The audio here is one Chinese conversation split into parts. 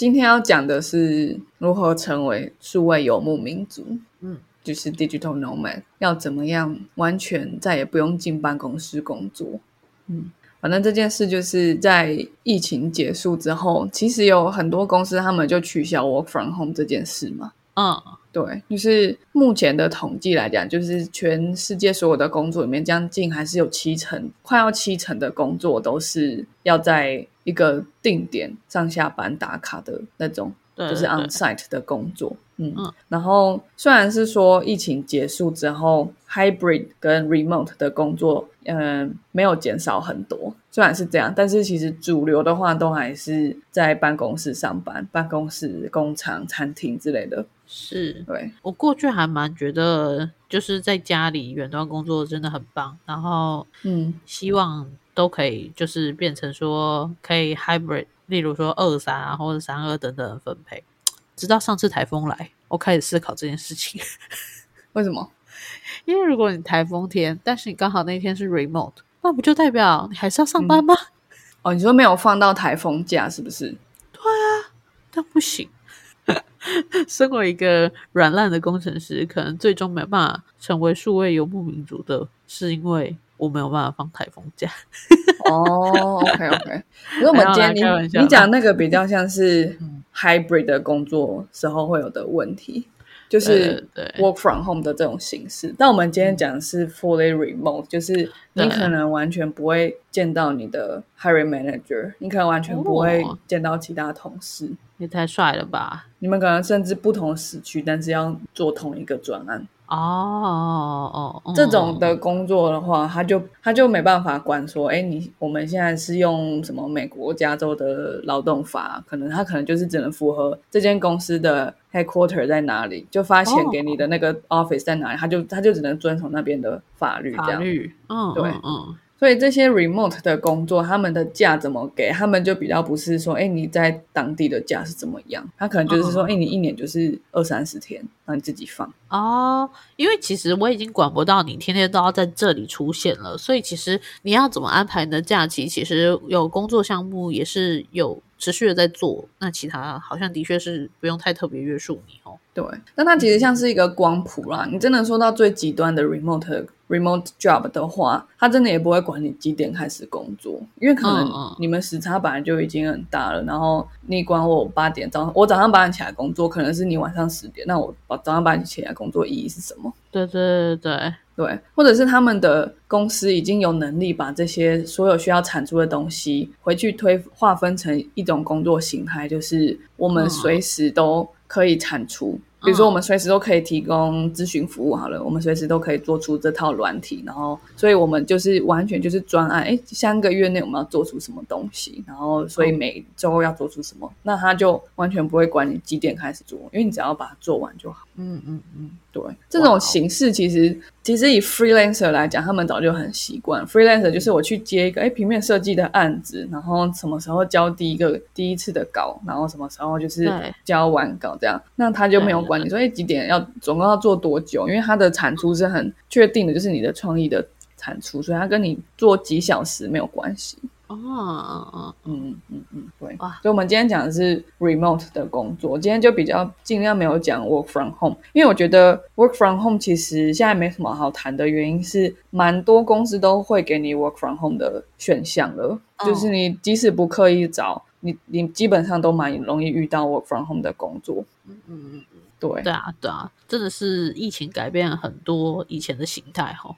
今天要讲的是如何成为数位游牧民族，嗯，就是 digital nomad，要怎么样完全再也不用进办公室工作。嗯，反正这件事就是在疫情结束之后，其实有很多公司他们就取消 work from home 这件事嘛。嗯，对，就是目前的统计来讲，就是全世界所有的工作里面，将近还是有七成，快要七成的工作都是要在一个定点上下班打卡的那种，就是 on site 的工作。嗯，嗯然后虽然是说疫情结束之后，hybrid 跟 remote 的工作，嗯、没有减少很多。虽然是这样，但是其实主流的话，都还是在办公室上班，办公室、工厂、餐厅之类的。是对，我过去还蛮觉得，就是在家里远端工作真的很棒，然后嗯希望都可以就是变成说可以 hybrid，例如说二三啊或者三二等等分配。直到上次台风来，我开始思考这件事情。为什么？因为如果你台风天，但是你刚好那天是 remote，那不就代表你还是要上班吗？哦，你说没有放到台风假是不是？对啊但不行。身为一个软烂的工程师，可能最终没办法成为数位游牧民族的，是因为我没有办法放台风假。哦，OK OK。因为我们今天你你讲那个比较像是 嗯 hybrid 的工作时候会有的问题，就是 work from home 的这种形式。但我们今天讲的是 fully remote，就是你可能完全不会见到你的 hiring manager，你可能完全不会哦见到其他同事。也太帅了吧！你们可能甚至不同时区，但是要做同一个专案。哦哦，哦这种的工作的话，他就他就没办法管说，哎，你我们现在是用什么美国加州的劳动法，可能他可能就是只能符合这间公司的 headquarter 在哪里，就发钱给你的那个 office 在哪里，他就他就只能遵从那边的法律这样。法律，嗯，对嗯嗯，所以这些 remote 的工作，他们的假怎么给？他们就比较不是说，哎，你在当地的假是怎么样？他可能就是说，嗯哎、你一年就是二三十天，让你自己放。哦，因为其实我已经管不到你天天都要在这里出现了，所以其实你要怎么安排你的假期，其实有工作项目也是有持续的在做，那其他好像的确是不用太特别约束你哦。对，但它其实像是一个光谱啦。你真的说到最极端的 remote remote job 的话，他真的也不会管你几点开始工作，因为可能你们时差本来就已经很大了。然后你管我八点早上，我早上八点起来工作，可能是你晚上十点，那我早上八点起来工作意义是什么？对对对对，对，或者是他们的公司已经有能力把这些所有需要产出的东西回去推划分成一种工作形态，就是我们嗯随时都可以产出。比如说，我们随时都可以提供咨询服务，好了，我们随时都可以做出这套软体，然后，所以我们就是完全就是专案，哎，三个月内我们要做出什么东西，然后，所以每周要做出什么，那他就完全不会管你几点开始做，因为你只要把它做完就好。嗯嗯嗯，对，这种形式其实其实以 freelancer 来讲，他们早就很习惯。freelancer 就是我去接一个哎平面设计的案子，然后什么时候交第一个第一次的稿，然后什么时候就是交完稿这样，那他就没有管你说哎几点要总共要做多久，因为他的产出是很确定的，就是你的创意的产出，所以他跟你做几小时没有关系。哦哦哦，嗯嗯嗯，对。哇。所以我们今天讲的是 remote 的工作，今天就比较尽量没有讲 work from home，因为我觉得 work from home 其实现在没什么好谈的原因是，蛮多公司都会给你 work from home 的选项了，哦就是你即使不刻意找，你你基本上都蛮容易遇到 work from home 的工作。嗯嗯嗯，对。对啊对啊，真的是疫情改变了很多以前的形态哈。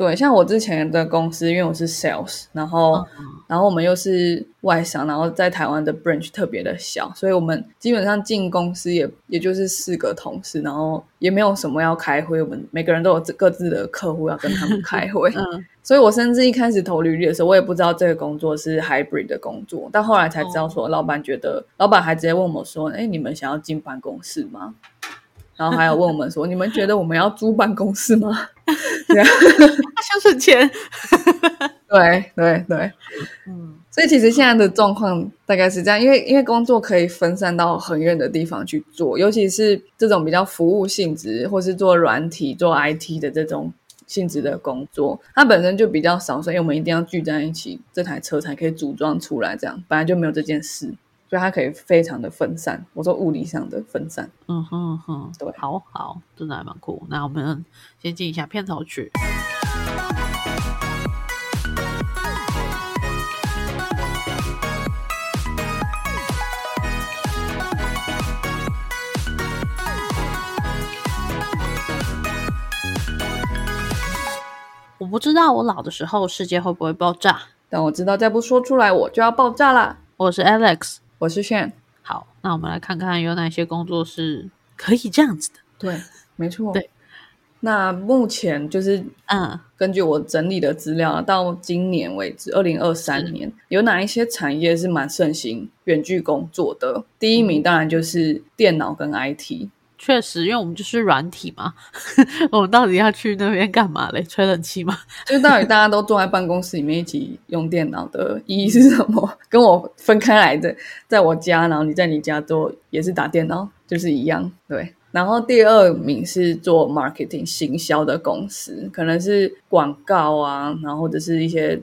对，像我之前的公司，因为我是 sales，然后、嗯然后我们又是外商，然后在台湾的 branch 特别的小，所以我们基本上进公司也也就是四个同事，然后也没有什么要开会，我们每个人都有各自的客户要跟他们开会，嗯 所以我甚至一开始投履历的时候，我也不知道这个工作是 hybrid 的工作，但后来才知道说，老板觉得，老板还直接问我说，哎，你们想要进办公室吗？然后还有问我们说，你们觉得我们要租办公室吗？这样他想省钱。对对对，嗯所以其实现在的状况大概是这样，因为因为工作可以分散到很远的地方去做，尤其是这种比较服务性质，或是做软体、做 IT 的这种性质的工作，它本身就比较少，所以我们一定要聚在一起，这台车才可以组装出来。这样本来就没有这件事。所以它可以非常的分散。我说物理上的分散，嗯哼哼，对好好，真的还蛮酷。那我们先进一下片头曲。我不知道我老的时候世界会不会爆炸。但我知道再不说出来我就要爆炸啦。我是 Alex，我是炫，好，那我们来看看有哪些工作是可以这样子的。对，没错，对。那目前就是嗯，根据我整理的资料，到今年为止，二零二三年有哪一些产业是蛮盛行远距工作的？第一名当然就是电脑跟 IT。确实，因为我们就是软体嘛，我们到底要去那边干嘛嘞？吹冷气吗？就到底大家都坐在办公室里面一起用电脑的意义是什么？跟我分开来的，在我家，然后你在你家做也是打电脑，就是一样。对。然后第二名是做 marketing 行销的公司，可能是广告啊，然后或者是一些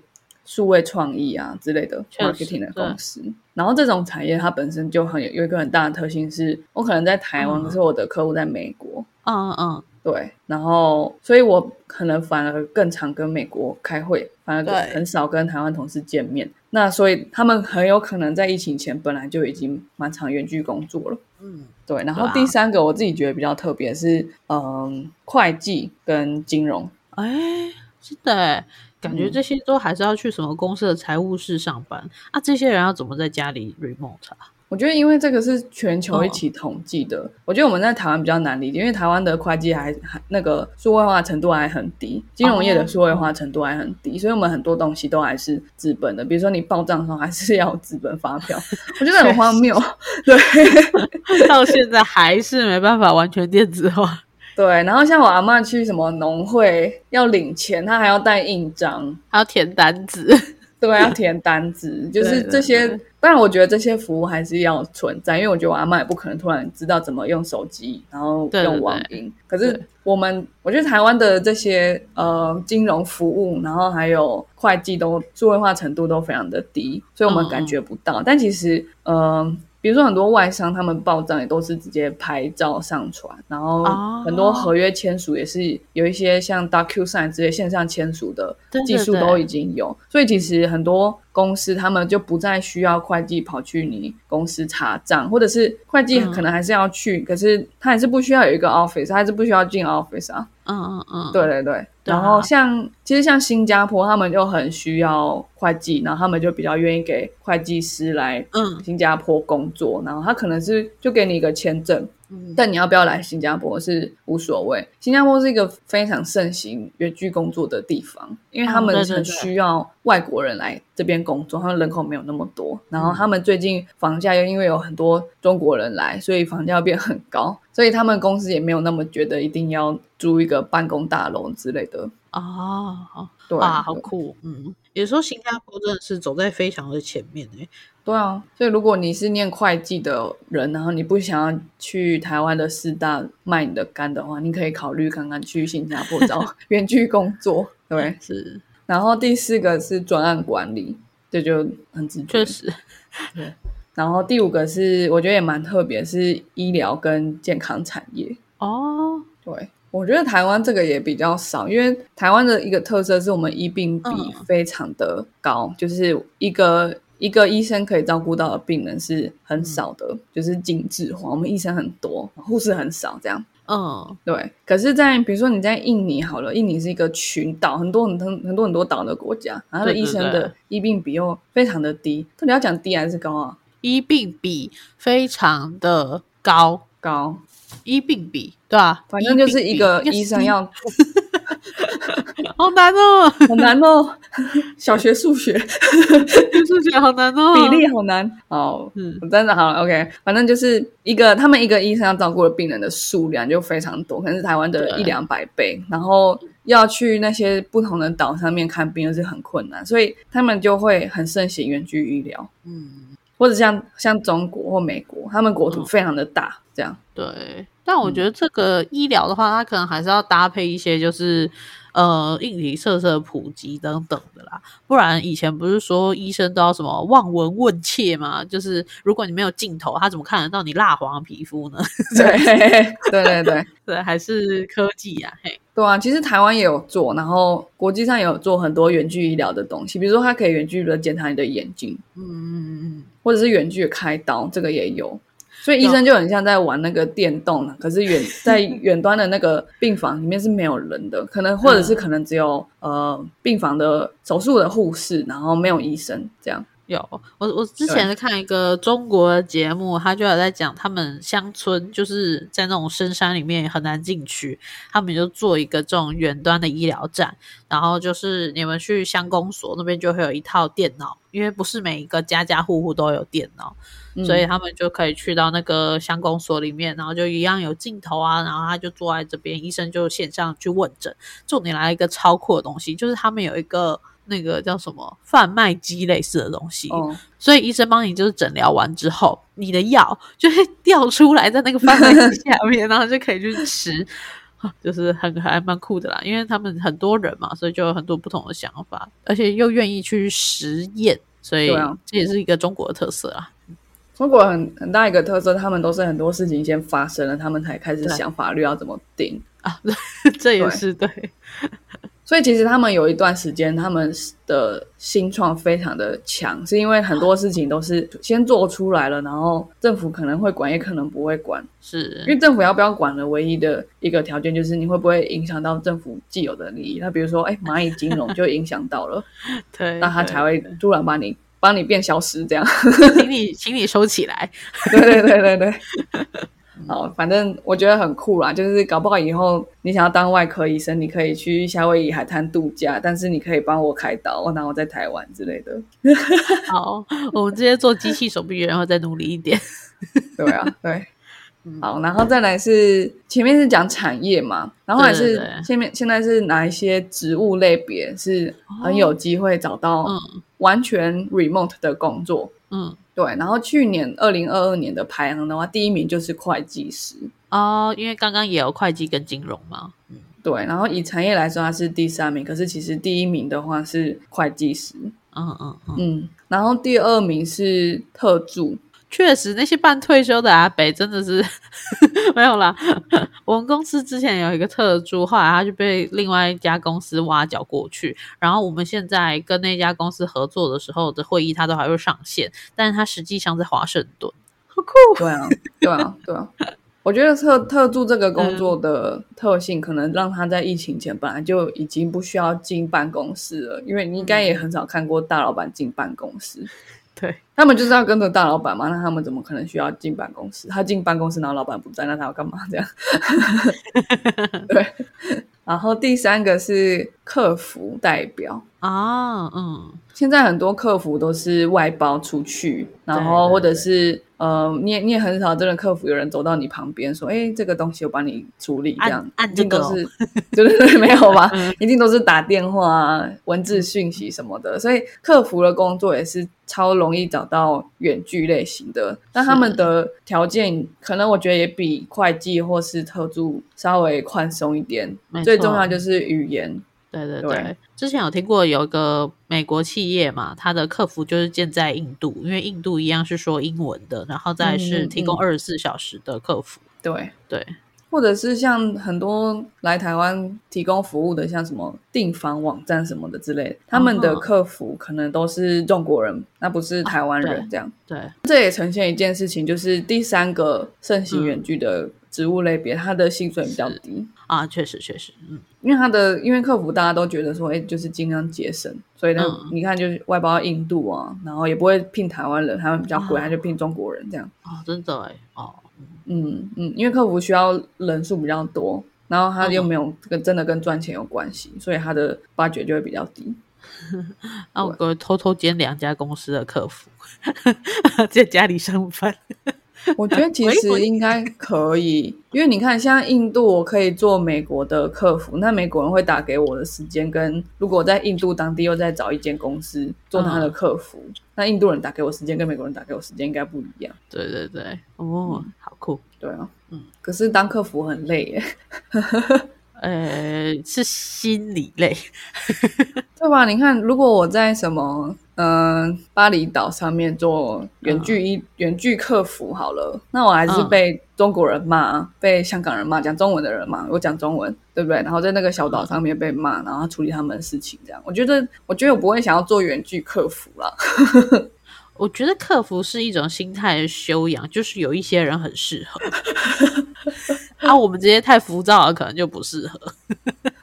数位创意啊之类的 marketing 的公司。然后这种产业它本身就很有有一个很大的特性是，我可能在台湾，嗯可是我的客户在美国。嗯嗯嗯对，然后所以我可能反而更常跟美国开会，反而对很少跟台湾同事见面。那所以他们很有可能在疫情前本来就已经蛮常远距工作了。嗯，对，然后第三个我自己觉得比较特别是，嗯，会计跟金融。哎，是的耶，感觉嗯这些都还是要去什么公司的财务室上班啊？这些人要怎么在家里 remote 啊？我觉得，因为这个是全球一哦起统计的，我觉得我们在台湾比较难理解，因为台湾的会计还还那个数位化程度还很低，金融业的数位化程度还很低，所以我们很多东西都还是资本的，比如说你报账的时候还是要资本发票，我觉得很荒谬。对 到现在还是没办法完全电子化。对，然后像我阿嬷去什么农会要领钱，她还要带印章，还要填单子，对，要填单子，就是这些对。当然，我觉得这些服务还是要存在，因为我觉得我阿妈也不可能突然知道怎么用手机，然后用网银。可是我们，我觉得台湾的这些呃金融服务，然后还有会计都数位化程度都非常的低，所以我们嗯感觉不到。但其实，呃。比如说很多外商，他们报账也都是直接拍照上传，然后哦。很多合约签署也是有一些像 DocuSign 这些线上签署的技术都已经有，所以其实很多公司他们就不再需要会计跑去你公司查账，或者是会计嗯。可能还是要去，可是他还是不需要有一个 office，他还是不需要进 office 啊。嗯嗯嗯，对对对，对啊。然后像其实像新加坡，他们就很需要会计，然后他们就比较愿意给会计师来嗯。新加坡工作，然后他可能是就给你一个签证，嗯但你要不要来新加坡是无所谓。新加坡是一个非常盛行远距工作的地方，因为他们很需要外国人来这边工作，他们人口没有那么多。然嗯后他们最近房价又因为有很多中国人来，所以房价变很高，所以他们公司也没有那么觉得一定要租一个办公大楼之类的。哦，对哇，好酷，嗯，有时候新加坡真的是走在非常的前面诶。对啊，所以如果你是念会计的人，然后你不想要去台湾的四大卖你的肝的话，你可以考虑看看去新加坡找 远距工作。对，是，然后第四个是专案管理，这就很直觉。确实，然后第五个是我觉得也蛮特别，是医疗跟健康产业。哦，对，我觉得台湾这个也比较少，因为台湾的一个特色是我们医病比嗯非常的高，就是一个一个医生可以照顾到的病人是很少的，就是精致化。我们医生很多，护士很少，这样。嗯，对，可是在，比如说你在印尼好了，印尼是一个群岛，很多很多很多很多岛的国家，然后它的医生的医病比又非常的低，到底要讲低还是高啊？医病比非常的高，高，医病比对吧？反正就是一个医生要，好难哦，好难哦，小学数学。数学好难哦，比例好难。哦。嗯。真的好，OK，反正就是一个他们一个医生要照顾的病人的数量就非常多，可能是台湾的对。一两百倍，然后要去那些不同的岛上面看病又是很困难，所以他们就会很盛行远距医疗。嗯，或者像像中国或美国，他们国土非常的大，这样对。但我觉得这个医疗的话，它可能还是要搭配一些，就是呃硬体设施的普及等等的啦。不然以前不是说医生都要什么望闻问切吗？就是如果你没有镜头，他怎么看得到你蜡黄的皮肤呢？对对对对 对，还是科技呀，嘿。对啊，其实台湾也有做，然后国际上也有做很多远距医疗的东西，比如说它可以远距的检查你的眼睛，嗯嗯嗯，或者是远距开刀，这个也有。所以医生就很像在玩那个电动，可是远在远端的那个病房里面是没有人的，可能或者是可能只有呃病房的手术的护士，然后没有医生这样。有我我之前看一个中国的节目，他就有在讲他们乡村就是在那种深山里面很难进去，他们就做一个这种远端的医疗站，然后就是你们去乡公所那边就会有一套电脑，因为不是每一个家家户户都有电脑，所以他们就可以去到那个乡公所里面，然后就一样有镜头啊，然后他就坐在这边，医生就线上去问诊。重点来一个超酷的东西，就是他们有一个。那个叫什么贩卖机类似的东西，所以医生帮你就是诊疗完之后，你的药就会掉出来在那个贩卖机下面，然后就可以去吃，就是很还蛮酷的啦。因为他们很多人嘛，所以就有很多不同的想法，而且又愿意去实验，所以这也是一个中国的特色啊。中国很很大一个特色，他们都是很多事情先发生了，他们才开始想法律要怎么定啊。这也是对。所以其实他们有一段时间，他们的新创非常的强，是因为很多事情都是先做出来了，然后政府可能会管，也可能不会管。是因为政府要不要管的唯一的一个条件，就是你会不会影响到政府既有的利益。那比如说，哎，蚂蚁金融就影响到了，对，那他才会突然把你帮你变消失，这样，请你请你收起来。对对对对对。好，反正我觉得很酷啦，就是搞不好以后你想要当外科医生，你可以去夏威夷海滩度假，但是你可以帮我开刀，然后在台湾之类的。好，我们直接做机器手臂，然后再努力一点。对啊，对。好，然后再来是前面是讲产业嘛，然后还是前面现在是哪一些职务类别是很有机会找到完全 remote 的工作？嗯。对，然后去年二零二二年的排行的话，第一名就是会计师哦，因为刚刚也有会计跟金融嘛。嗯，对，然后以产业来说，它是第三名，可是其实第一名的话是会计师。嗯嗯嗯，然后第二名是特助。确实，那些半退休的阿北真的是 没有啦。我们公司之前有一个特助，后来他就被另外一家公司挖角过去。然后我们现在跟那家公司合作的时候的会议，他都还会上线，但是他实际上在华盛顿。好酷！对啊，对啊，对啊。我觉得特特助这个工作的特性，可能让他在疫情前本来就已经不需要进办公室了，因为你应该也很少看过大老板进办公室。对他们就是要跟着大老板嘛，那他们怎么可能需要进办公室？他进办公室，然后老板不在，那他要干嘛？这样，对。然后第三个是客服代表。啊，嗯，现在很多客服都是外包出去，然后或者是。呃，你也你也很少真的客服有人走到你旁边说，哎，这个东西我帮你处理，这样。一定都是，对对对，没有吧？一定都是打电话、文字讯息什么的，所以客服的工作也是超容易找到远距类型的，但他们的条件可能我觉得也比会计或是特助稍微宽松一点，最重要就是语言。对对对，之前有听过有一个美国企业嘛，它的客服就是建在印度，因为印度一样是说英文的，然后再是提供二十四小时的客服。对。对，或者是像很多来台湾提供服务的，像什么订房网站什么的之类的，他们的客服可能都是中国人，那不是台湾人这样。对，这也呈现一件事情，就是第三个盛行远距的。职务类别，他的薪水比较低啊，确实确实，嗯，因为他的因为客服大家都觉得说，哎，就是尽量节省，所以呢，你看就是外包印度啊，然后也不会聘台湾人，他们比较贵，他就聘中国人这样。哦，真的哎，哦，嗯嗯，因为客服需要人数比较多，然后他又没有跟真的跟赚钱有关系，所以他的八九就会比较低。那我偷偷兼两家公司的客服，在家里上班。我觉得 其实应该可以，因为你看，像印度，我可以做美国的客服，那美国人会打给我的时间，跟如果在印度当地又再找一间公司做他的客服，那印度人打给我时间跟美国人打给我时间应该不一样。对对对，哦，好酷，对啊，嗯，可是当客服很累耶。呃，是心理累，对吧？你看，如果我在什么嗯巴厘岛上面做远距一远距客服好了，那我还是被中国人骂，被香港人骂，讲中文的人骂，我讲中文，对不对？然后在那个小岛上面被骂，然后处理他们的事情，这样，我觉得，我觉得我不会想要做远距客服了。我觉得客服是一种心态的修养，就是有一些人很适合，啊，我们这些太浮躁了，可能就不适合。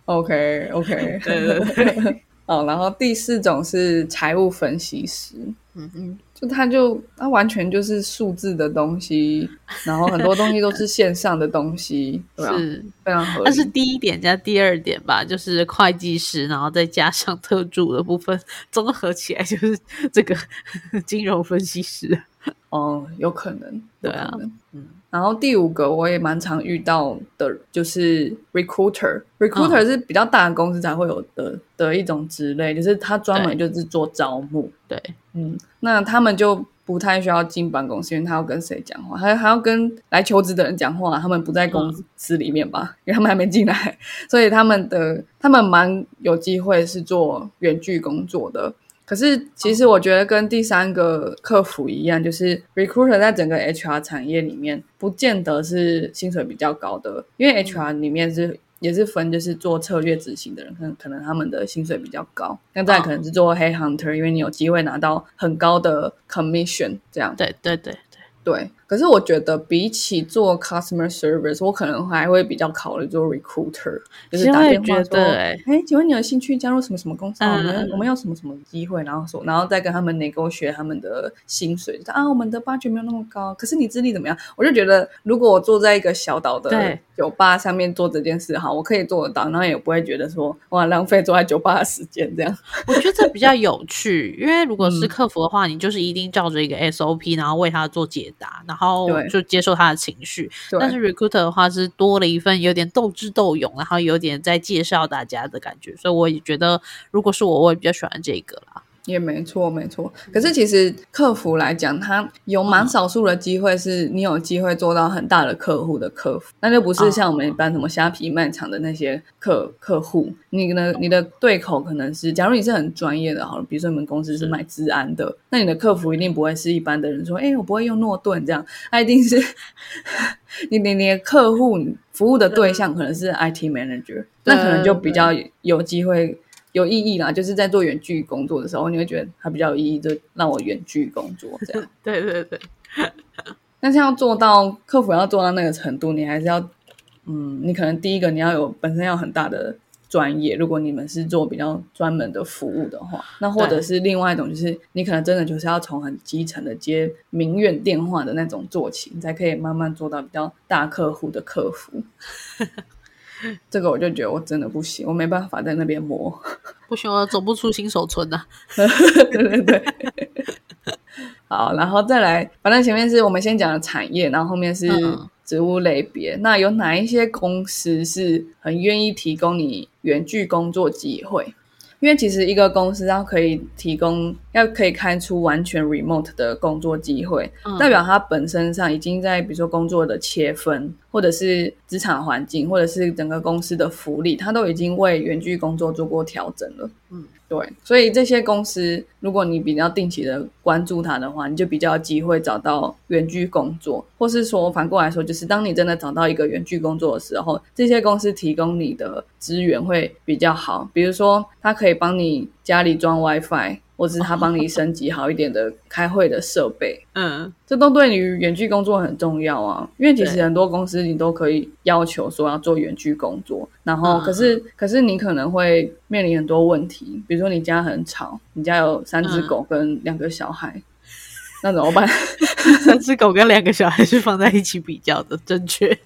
OK OK，对对对。哦，然后第四种是财务分析师，嗯嗯，就他就他完全就是数字的东西，然后很多东西都是线上的东西，是非常合理。那是第一点加第二点吧，就是会计师，然后再加上特助的部分，综合起来就是这个 金融分析师。哦，有可能，对啊，嗯。然后第五个我也蛮常遇到的，就是 recruiter，recruiter 是比较大的公司才会有的的一种职类，就是他专门就是做招募。对，嗯，那他们就不太需要进办公室，因为他要跟谁讲话，还还要跟来求职的人讲话，他们不在公司里面吧？因为他们还没进来，所以他们的他们蛮有机会是做远距工作的。可是，其实我觉得跟第三个客服一样，就是 recruiter 在整个 HR 产业里面，不见得是薪水比较高的，因为 HR 里面是也是分，就是做策略执行的人，可能可能他们的薪水比较高。那再可能是做黑 hunter，因为你有机会拿到很高的 commission，这样。对对对对对。可是我觉得比起做 customer service，我可能还会比较考虑做 recruiter，就是打电话说，哎，请问你有兴趣加入什么什么公司？我们我们有什么什么机会？然后说，然后再跟他们 negotiate 他们的薪水。啊，我们的 budget 没有那么高，可是你资历怎么样？我就觉得，如果我坐在一个小岛的酒吧上面做这件事，哈，我可以做得到，然后也不会觉得说，哇，浪费坐在酒吧的时间这样。我觉得这比较有趣，因为如果是客服的话，你就是一定照着一个 SOP，然后为他做解答。然后就接受他的情绪，但是 recruiter 的话是多了一份有点斗智斗勇，然后有点在介绍大家的感觉，所以我也觉得，如果是我，我也比较喜欢这个啦。也没错，没错。可是其实客服来讲，他有蛮少数的机会，是你有机会做到很大的客户的客服，那就不是像我们一般什么虾皮卖场的那些客客户。你呢？你的对口可能是，假如你是很专业的，好了，比如说你们公司是卖治安的，那你的客服一定不会是一般的人说，哎，我不会用诺顿这样，他一定是 你你你的客户服务的对象可能是 IT manager，那可能就比较有机会。有意义啦，就是在做远距工作的时候，你会觉得它比较有意义，就让我远距工作这样。对 对对。但是要做到客服要做到那个程度，你还是要，嗯，你可能第一个你要有本身要很大的专业。如果你们是做比较专门的服务的话，那或者是另外一种，就是你可能真的就是要从很基层的接民怨电话的那种做起，你才可以慢慢做到比较大客户的客服。这个我就觉得我真的不行，我没办法在那边磨，不行，我走不出新手村呐。对对对，好，然后再来，反正前面是我们先讲的产业，然后后面是植物类别。那有哪一些公司是很愿意提供你远距工作机会？因为其实一个公司要可以提供，要可以开出完全 remote 的工作机会，代表它本身上已经在比如说工作的切分，或者是职场环境，或者是整个公司的福利，它都已经为远距工作做过调整了。嗯。对，所以这些公司，如果你比较定期的关注它的话，你就比较有机会找到远距工作，或是说反过来说，就是当你真的找到一个远距工作的时候，这些公司提供你的资源会比较好，比如说它可以帮你家里装 WiFi。或者是他帮你升级好一点的开会的设备，嗯，这都对你远距工作很重要啊。因为其实很多公司你都可以要求说要做远距工作，然后可是可是你可能会面临很多问题，比如说你家很吵，你家有三只狗跟两个小孩，那怎么办？三只狗跟两个小孩是放在一起比较的正确，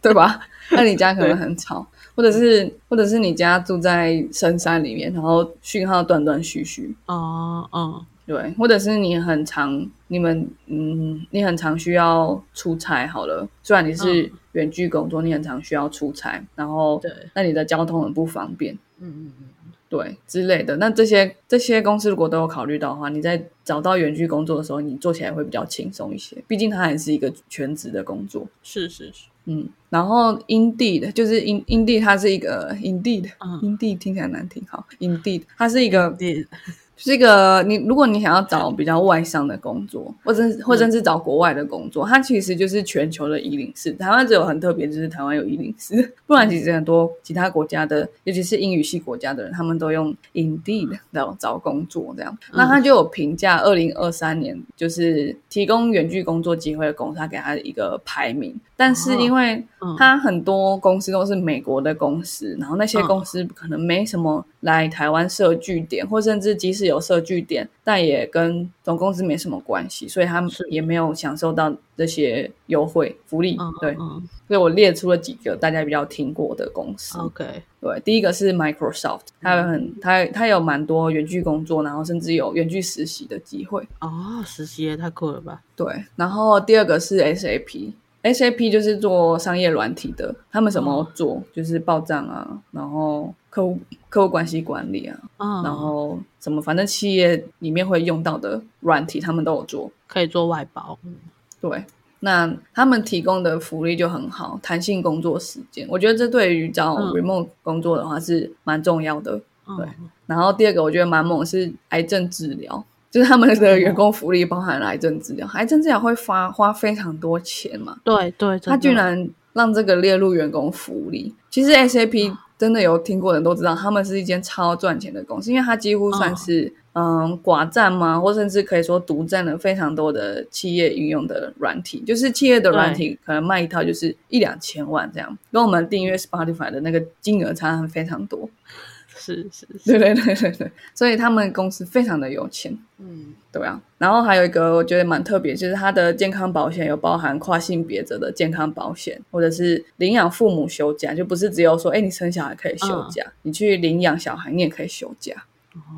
对吧？那你家可能很吵。或者是，或者是你家住在深山里面，然后讯号断断续续。哦，嗯，对，或者是你很常，你们，嗯，你很常需要出差。好了，虽然你是远距工作，你很常需要出差，然后，对，那你的交通很不方便。嗯嗯嗯。对之类的。那这些这些公司如果都有考虑到的话，你在找到远距工作的时候，你做起来会比较轻松一些。毕竟它还是一个全职的工作。是是是，嗯，然后 Indeed 就是 In Indeed，它是一个 Indeed，Indeed、嗯听起来难听，好，Indeed 它是一个你是一个你，如果你想要找比较外商的工作，或者或者是找国外的工作，它其实就是全球的一零四。台湾只有很特别，就是台湾有一零四，不然其实很多其他国家的，尤其是英语系国家的人，他们都用 Indeed 找找工作这样。那他就有评价二零二三年就是提供远距工作机会的公司，他给他一个排名。但是因为嗯它很多公司都是美国的公司，然后那些嗯公司可能没什么来台湾设据点，或甚至即使有设据点，但也跟总公司没什么关系，所以他们也没有享受到这些优惠福利。嗯对，嗯所以我列出了几个大家比较听过的公司。，OK，对，第一个是 Microsoft，它有很它它有蛮多远距工作，然后甚至有远距实习的机会。哦，实习也太酷了吧！对，然后第二个是 SAP。SAP 就是做商业软体的，他们什么都做，就是报账啊，然后客户客户关系管理啊，嗯，然后什么反正企业里面会用到的软体，他们都有做。可以做外包，嗯对，那他们提供的福利就很好，弹性工作时间，我觉得这对于找嗯 remote 工作的话是蛮重要的。对嗯，然后第二个我觉得蛮猛是癌症治疗，就是他们的员工福利包含了癌症治疗，癌症治疗会花花非常多钱嘛，对对，他居然让这个列入员工福利。其实 SAP 真的有听过的人都知道，他们是一间超赚钱的公司，因为它几乎算是嗯寡占嘛，或甚至可以说独占了非常多的企业运用的软体。就是企业的软体可能卖一套就是一两千万这样，跟我们订阅 Spotify 的那个金额差非常多。是是是，对对对对对，所以他们公司非常的有钱。嗯，对啊，然后还有一个我觉得蛮特别，就是它的健康保险有包含跨性别者的健康保险，或者是领养父母休假，就不是只有说，哎，你生小孩可以休假，你去领养小孩你也可以休假。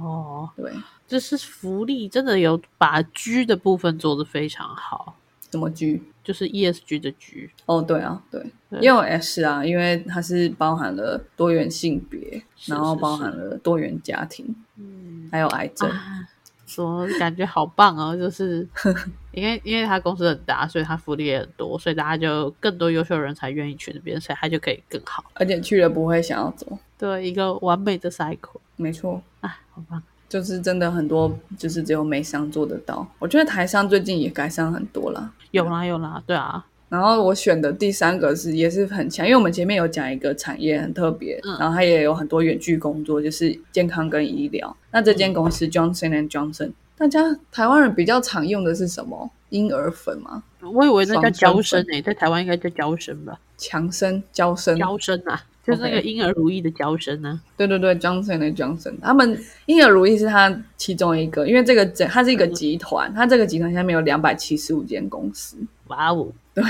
哦，对，这是福利，真的有把居的部分做得非常好，怎么居？就是 ESG 的局，哦，对啊，对，对也有 S 啊，因为它是包含了多元性别，是然后包含了多元家庭，嗯，还有癌症。啊，怎么感觉好棒哦？就是 因为因为他公司很大，所以他福利也很多，所以大家就更多优秀人才愿意去那边，所以他就可以更好。而且去了不会想要走，对，一个完美的 cycle 没错，啊，好棒！就是真的很多，就是只有美商做得到。我觉得台商最近也改善很多啦。有啦有啦，对啊，然后我选的第三个是也是很强，因为我们前面有讲一个产业很特别，嗯然后它也有很多远距工作，就是健康跟医疗。那这间公司 Johnson and Johnson，大家台湾人比较常用的是什么？婴儿粉吗？我以为那叫双娇生生诶、在台湾应该叫娇生吧？强生、娇生，娇生啊，就是那个婴儿如意的娇生啊。对对对，Johnson and Johnson，他们婴儿如意是他其中一个，因为这个整它是一个集团，它这个集团下面有两百七十五间公司。哇哦，对，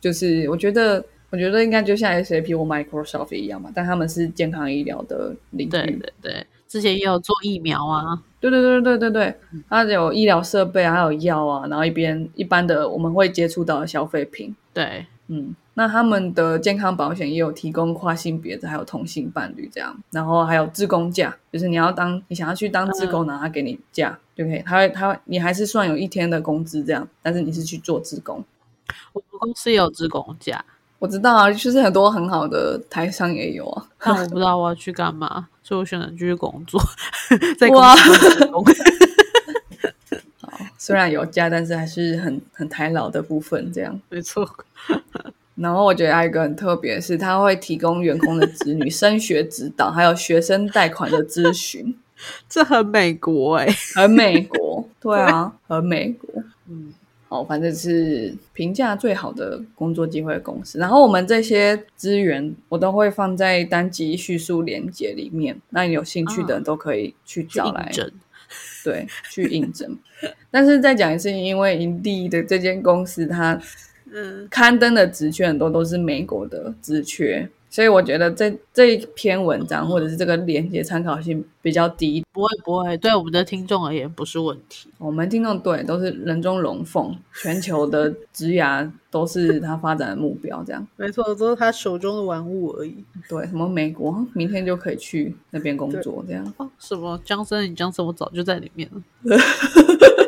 就是我觉得，我觉得应该就像 SAP 或 Microsoft 一样嘛，但他们是健康医疗的领域。对对对，之前也有做疫苗啊，对对对对对对，它有医疗设备啊，还有药啊，然后一边一般的我们会接触到的消费品。对，嗯，那他们的健康保险也有提供跨性别的，还有同性伴侣这样，然后还有自工假，就是你要当你想要去当自工，然后他给你假就可以，他会他会你还是算有一天的工资这样，但是你是去做自工。我们公司有自工假，我知道啊，就是很多很好的台商也有啊。但我不知道我要去干嘛，所以我选择继续工作，在公哇司工。虽然有假，但是还是很很台老的部分这样。没错，然后我觉得还有一个很特别是，他会提供员工的子女 升学指导，还有学生贷款的咨询，这很美国哎、很美国。对啊，很美国。嗯，哦，反正是评价最好的工作机会的公司。然后我们这些资源，我都会放在单集叙述连接里面，那你有兴趣的人都可以去去找来应征。对，去应征。但是再讲一次，因为营地的这间公司，它嗯，刊登的职缺很多都是美国的职缺，所以我觉得这这一篇文章或者是这个连接参考性比较低。不会不会，对我们的听众而言不是问题。我们听众对都是人中龙凤，全球的职涯都是他发展的目标，这样没错，都是他手中的玩物而已。对。什么美国明天就可以去那边工作，这样哦？什么江森？你江森，我早就在里面了。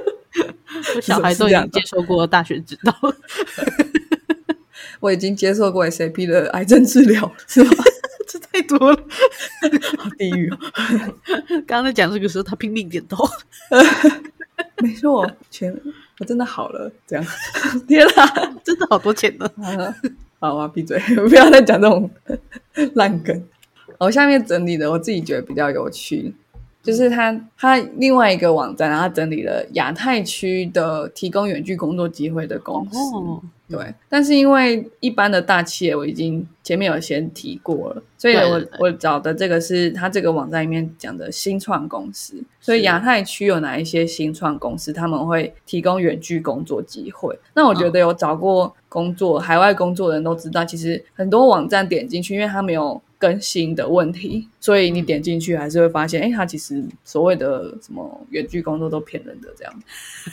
我 小孩都已经接受过大学指导。我已经接受过 SAP 的癌症治疗，是吗？这太多了，好地狱哦！刚刚在讲这个时候，他拼命点头。没错，钱我真的好了，这样。天哪，真的好多钱呢！好啊，闭嘴，不要再讲这种烂梗。我下面整理的，我自己觉得比较有趣。就是他，他另外一个网站，然后整理了亚太区的提供远距工作机会的公司。对，但是因为一般的大企业，我已经前面有先提过了，所以我我找的这个是他这个网站里面讲的新创公司。所以亚太区有哪一些新创公司，他们会提供远距工作机会？那我觉得有找过工作海外工作的人都知道，其实很多网站点进去，因为他没有。更新的问题，所以你点进去还是会发现，哎，它其实所谓的什么远距工作都骗人的这样。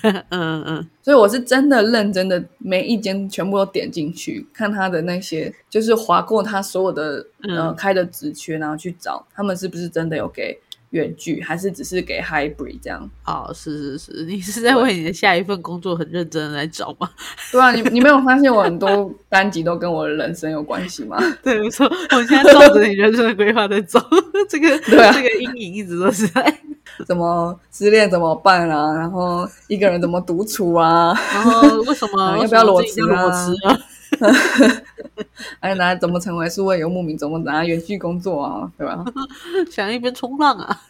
嗯嗯，所以我是真的认真的，每一间全部都点进去看他的那些，就是划过他所有的呃开的职缺，然后去找他们是不是真的有给。远距还是只是给 hybrid 这样？哦，是是是，你是在为你的下一份工作很认真的来找吗？对啊，你你没有发现我很多单集都跟我的人生有关系吗？对，没错，我现在照着你人生的规划在走，这个对啊，这个阴影一直都是在。怎么失恋怎么办啊？然后一个人怎么独处啊？然后为什么 要不要裸辞啊？哎，那怎么成为数位游牧民？怎么拿远距工作啊？对吧？想一边冲浪啊？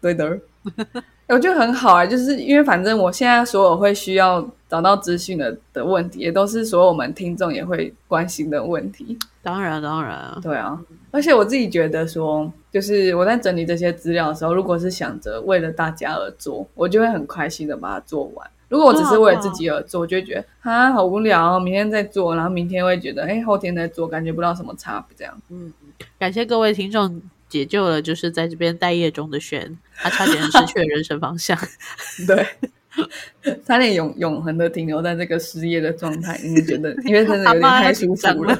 对的，我觉得很好啊，就是因为反正我现在所有会需要找到资讯的的问题，也都是所有我们听众也会关心的问题。当然，当然，对啊。而且我自己觉得说，就是我在整理这些资料的时候，如果是想着为了大家而做，我就会很开心的把它做完。如果我只是为了自己而做，我就觉得啊好无聊，明天再做，然后明天会觉得哎后天再做，感觉不到什么差别这样。嗯，感谢各位听众解救了，就是在这边待业中的轩，他差点失去了人生方向。对，差点永永恒的停留在这个失业的状态，你觉得？因为真的有点太舒服了。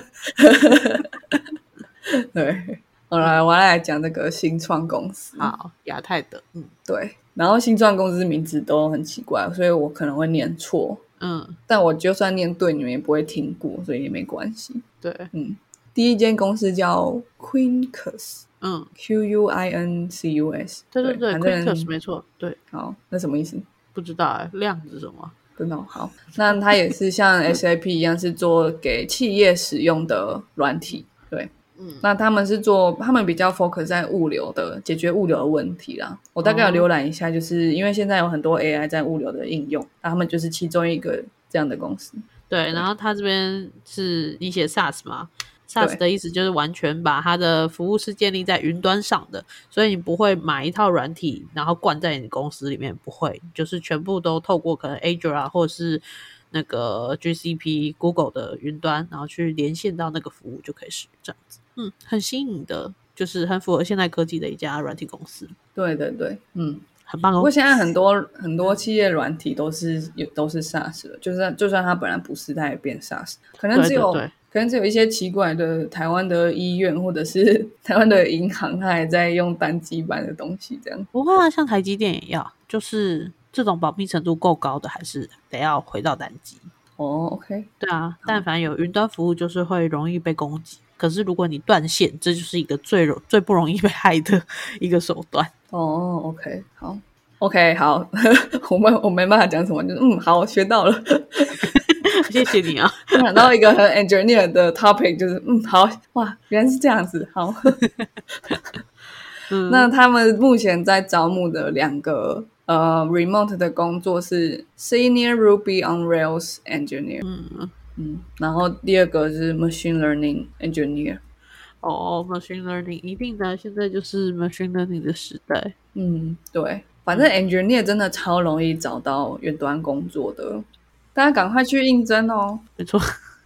对，好来，我来讲这个新创公司。好，亚太的，嗯，对。然后新创公司名字都很奇怪，所以我可能会念错。嗯，但我就算念对，你们也不会听过，所以也没关系。对，嗯，第一间公司叫 Quincus，嗯，Q U I N C U S，对对对，Quincus 没错，对。好，那什么意思？不知道哎，量是什么？真的好。那它也是像 S A P 一样，是做给企业使用的软体。对。那他们是做，他们比较 focus 在物流的解决物流的问题啦。我大概有浏览一下，就是因为现在有很多 AI 在物流的应用，那他们就是其中一个这样的公司。对，然后他这边是你写 SaaS 吗？SaaS 的意思就是完全把它的服务是建立在云端上的，所以你不会买一套软体然后灌在你公司里面，不会，就是全部都透过可能 Azure 啊，或者是那个 GCP、Google 的云端，然后去连线到那个服务就可以使用这样子。嗯，很新颖的，就是很符合现代科技的一家软体公司。对对对，嗯，很棒哦。不过现在很多很多企业软体都是有都是 SaaS 的，就算就算它本来不是，它也变 SaaS。可能只有可能只有一些奇怪的台湾的医院或者是 台湾的银行，它还在用单机版的东西这样。不会啊，像台积电也要，就是这种保密程度够高的，还是得要回到单机。哦，OK，对啊，但凡有云端服务，就是会容易被攻击。可是，如果你断线，这就是一个最容最不容易被害的 一个手段。哦，OK，好，OK，好，我们我没办法讲什么，就是嗯，好，我学到了，谢谢你啊。想到一个很 engineer 的 topic，就是嗯，好，哇，原来是这样子，好。嗯那他们目前在招募的两个呃 remote 的工作是 senior Ruby on Rails engineer。嗯。嗯，然后第二个是 machine learning engineer。哦，machine learning 一定的，现在就是 machine learning 的时代。嗯，对，反正 engineer 真的超容易找到远端工作的，大家赶快去应征哦。没错，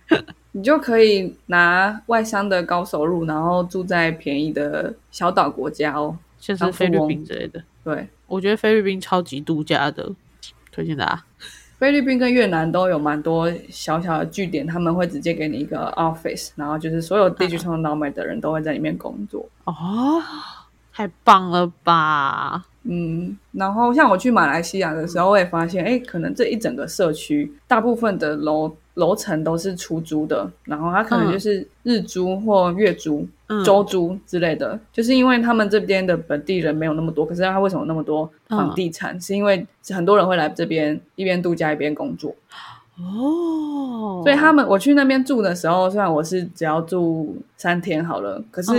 你就可以拿外商的高收入，然后住在便宜的小岛国家哦。像是菲律宾之类的。对，我觉得菲律宾超级度假的，推荐大家。菲律宾跟越南都有蛮多小小的据点，他们会直接给你一个 office，然后就是所有 digital nomad 的人都会在里面工作。哦，太棒了吧！嗯，然后像我去马来西亚的时候，我也发现，哎，可能这一整个社区大部分的楼楼层都是出租的，然后它可能就是日租或月租、周租之类的，就是因为他们这边的本地人没有那么多，可是他为什么那么多房地产？是因为很多人会来这边一边度假一边工作。哦，所以他们我去那边住的时候，虽然我是只要住三天好了，可是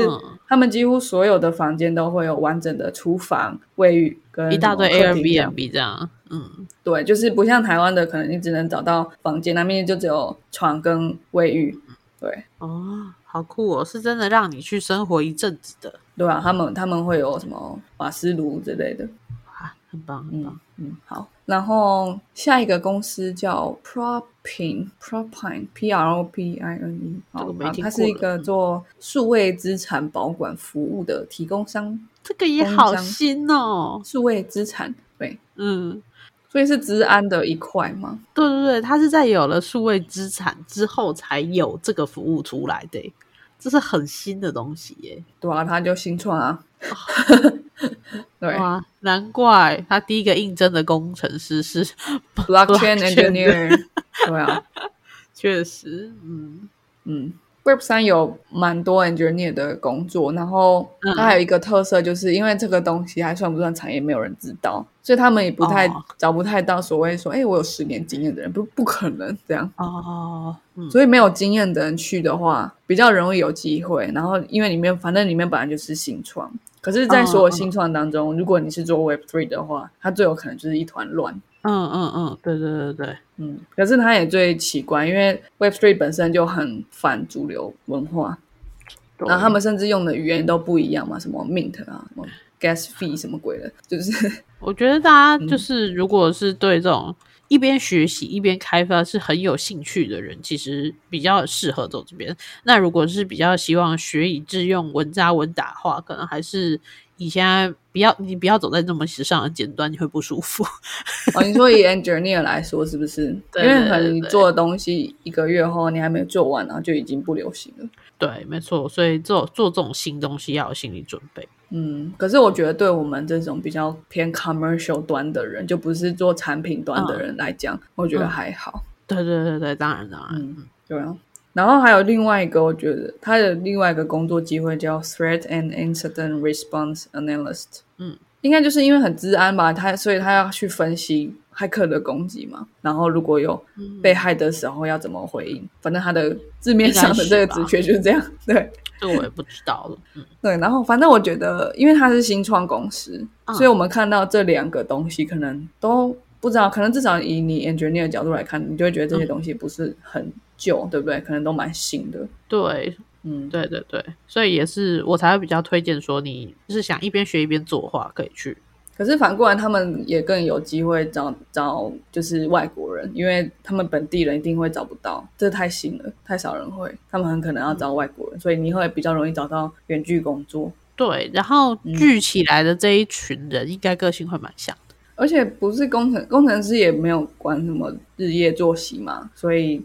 他们几乎所有的房间都会有完整的厨房、卫浴跟一大堆 Airbnb 这样。嗯，对，就是不像台湾的，可能你只能找到房间，那边就只有床跟卫浴。对，哦，好酷哦，是真的让你去生活一阵子的。对啊，他们他们会有什么瓦斯炉之类的，啊，很棒，很棒。嗯，好。然后下一个公司叫 Propine，Propine，P R O P I N E，好，它是一个做数位资产保管服务的提供商。这个也好新哦，数位资产，对，嗯，所以是治安的一块吗？对对对，它是在有了数位资产之后才有这个服务出来的，这是很新的东西耶。对啊，他就新创啊。对啊，难怪他第一个应征的工程师是 blockchain engineer。对啊，确实，嗯嗯，Web 三有蛮多 engineer 的工作，然后它还有一个特色，就是因为这个东西还算不算产业，没有人知道，所以他们也不太找不太到所谓说，哎，我有十年经验的人，不不可能这样哦。所以没有经验的人去的话，比较容易有机会。然后因为里面反正里面本来就是新创。可是，在所有新创当中，如果你是做 Web Three 的话，它最有可能就是一团乱。嗯嗯嗯，对对对对，嗯。可是它也最奇怪，因为 Web Three 本身就很反主流文化，然后他们甚至用的语言都不一样嘛，什么 Mint 啊，什么 Gas Fee 什么鬼的，就是我觉得大家就是如果是对这种。一边学习一边开发是很有兴趣的人，其实比较适合走这边。那如果是比较希望学以致用、稳扎稳打的话，可能还是以前不要你不要走在这么时尚的尖端，你会不舒服。哦，你说以 engineer 来说，是不是？因为可能你做的东西一个月后你还没有做完，然后就已经不流行了。对，没错。所以做做这种新东西要有心理准备。嗯，可是我觉得对我们这种比较偏 commercial 端的人，就不是做产品端的人来讲，我觉得还好。对对对对，当然当然，嗯，对啊。然后还有另外一个，我觉得他的另外一个工作机会叫 Threat and Incident Response Analyst。嗯，应该就是因为很治安吧，他所以他要去分析骇客的攻击嘛。然后如果有被害的时候要怎么回应，反正他的字面上的这个直觉就是这样。对。这我也不知道了。嗯，对，然后反正我觉得，因为它是新创公司，所以我们看到这两个东西，可能都不知道，可能至少以你 engineer 的角度来看，你就会觉得这些东西不是很旧，对不对？可能都蛮新的。对，嗯，对对对，所以也是我才会比较推荐说，你就是想一边学一边做的话，可以去。可是反过来，他们也更有机会找找就是外国人，因为他们本地人一定会找不到，这太新了，太少人会，他们很可能要找外国人，所以你会比较容易找到远距工作。对，然后聚起来的这一群人，应该个性会蛮像的，而且不是工程工程师也没有管什么日夜作息嘛，所以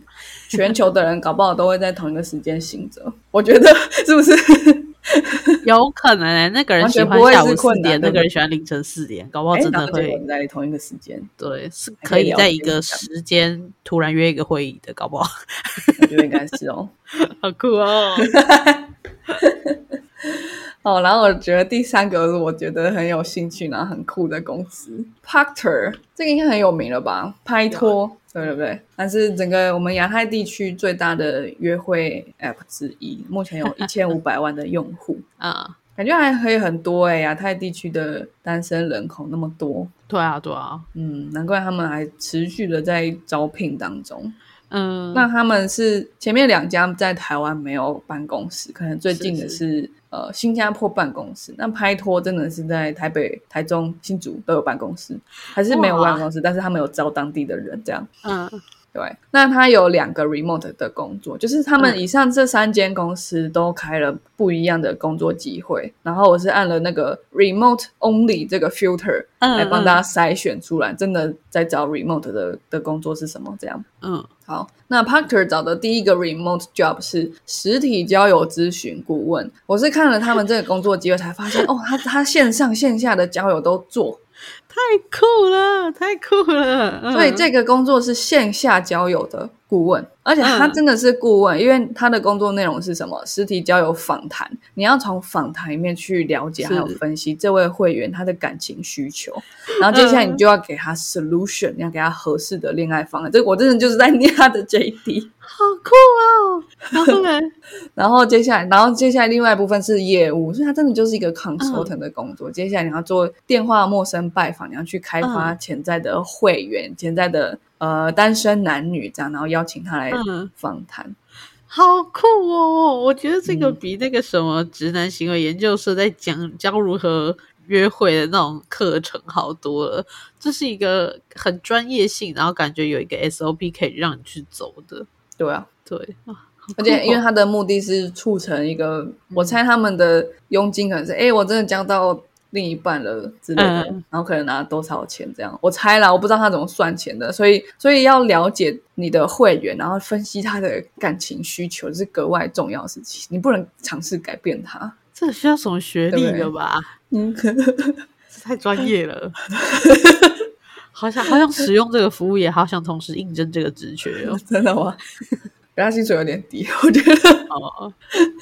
全球的人搞不好都会在同一个时间醒着，我觉得是不是？有可能那个人喜欢下午四点，那个人喜欢凌晨四点，搞不好真的会在同一个时间。对，是可以在一个时间突然约一个会议的，搞不好。我觉得应该是哦，好酷哦。哦，然后我觉得第三个是我觉得很有兴趣，然后很酷的公司，Pakter，这个应该很有名了吧？拍拖，对对对？但是整个我们亚太地区最大的约会 App 之一，目前有一千五百万的用户啊，感觉还可以很多哎，亚太地区的单身人口那么多，对啊对啊，嗯，难怪他们还持续的在招聘当中。嗯，那他们是前面两家在台湾没有办公室，可能最近的是呃新加坡办公室。那拍拖真的是在台北、台中、新竹都有办公室，还是没有办公室，但是他们有招当地的人这样。嗯，对，那他有两个 remote 的工作，就是他们嗯以上这三间公司都开了不一样的工作机会，然后我是按了那个 remote only 这个 filter 嗯来帮大家筛选出来，真的在找 remote 的的工作是什么这样。嗯好，那 Parker 找的第一个 remote job 是实体交友咨询顾问。我是看了他们这个工作机会才发现，哦，他他线上线下的交友都做，太酷了，太酷了。嗯所以这个工作是线下交友的顾问，而且他嗯真的是顾问，因为他的工作内容是什么？实体交友访谈，你要从访谈里面去了解还有分析这位会员他的感情需求，然后接下来你就要给他 solution，你要给他合适的恋爱方案。这我真的就是在念他的 JD。好酷哦。然后呢？然后接下来，然后接下来另外一部分是业务，所以他真的就是一个 consultant 的工作。接下来你要做电话陌生拜访，你要去开发潜在的会员、潜在的呃单身男女这样，然后邀请他来嗯访谈。好酷哦！我觉得这个嗯比那个什么直男行为研究社在讲教如何约会的那种课程好多了。这是一个很专业性，然后感觉有一个 SOP 可以让你去走的。对啊，对而且因为他的目的是促成一个，我猜他们的佣金可能是，哎、我真的交到另一半了之类的，嗯然后可能拿多少钱这样，我猜啦，我不知道他怎么算钱的，所以所以要了解你的会员，然后分析他的感情需求是格外重要的事情，你不能尝试改变他。这需要什么学历的吧？嗯，太专业了。好想好想使用这个服务，也好想同时应征这个职缺哦。真的吗？人家薪水有点低，我觉得。哦，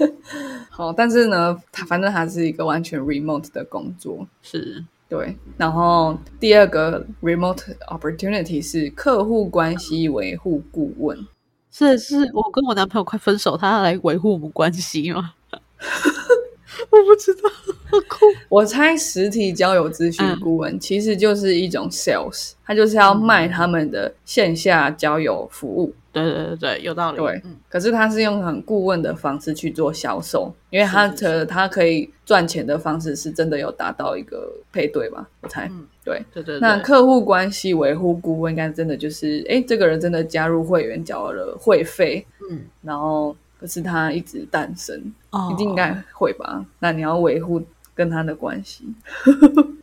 好，但是呢，他反正他是一个完全 remote 的工作。是对，然后第二个 remote opportunity 是客户关系维护顾问。是是，我跟我男朋友快分手，他要来维护我们关系吗？我不知道，好酷。我猜实体交友咨询顾问其实就是一种 sales，他就是要卖他们的线下交友服务。对对对对，有道理。对嗯，可是他是用很顾问的方式去做销售，因为他他可以赚钱的方式是真的有达到一个配对吧？我猜，嗯对。对对对。那客户关系维护顾问应该真的就是，哎，这个人真的加入会员缴了会费，嗯，然后可是他一直单身，哦一定应该会吧？那你要维护跟他的关系，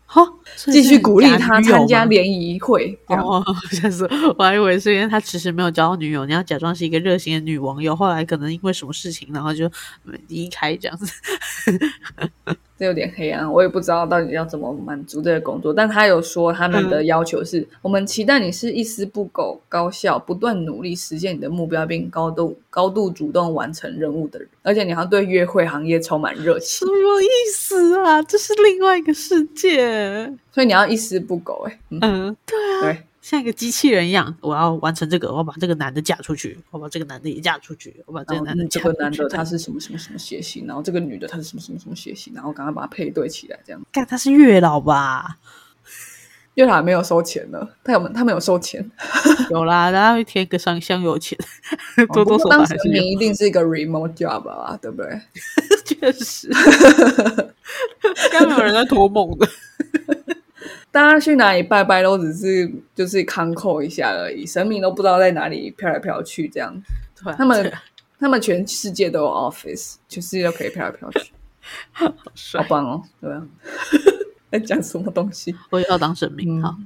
好，继续鼓励他参加联谊会，这样哦，吓死我！我还以为是因为他迟迟没有交到女友，你要假装是一个热心的女网友，后来可能因为什么事情，然后就嗯离开这样子。这有点黑暗，我也不知道到底要怎么满足这个工作。但他有说他们的要求是、我们期待你是一丝不苟、高效、不断努力实现你的目标，并高度高度主动完成任务的人，而且你要对约会行业充满热情什，么意思啊？这是另外一个世界。所以你要一丝不苟、欸。哎，嗯，嗯，对啊，对。像一个机器人一样，我要完成这个，我要把这个男的嫁出去，我把这个男的也嫁出去，我把这个男的嗯这嫁出去。个男的他是什么什么什么血型，然后这个女的她是什么什么什么血型，然后赶快把它配对起来，这样。干他是月老吧？月老还没有收钱呢，他有他们有收钱，有啦，大家会贴个香香油钱，多多少少当还是有。神明一定是一个 remote job 啊，对不对？确实，刚没有人在托梦的。大家去哪里拜拜都只是就是康扣一下而已，神明都不知道在哪里飘来飘去，这样。对啊他们他们全世界都有 office，全世界都可以飘来飘去，好好，棒哦！对啊，在讲什么东西？我也要当神明。嗯好，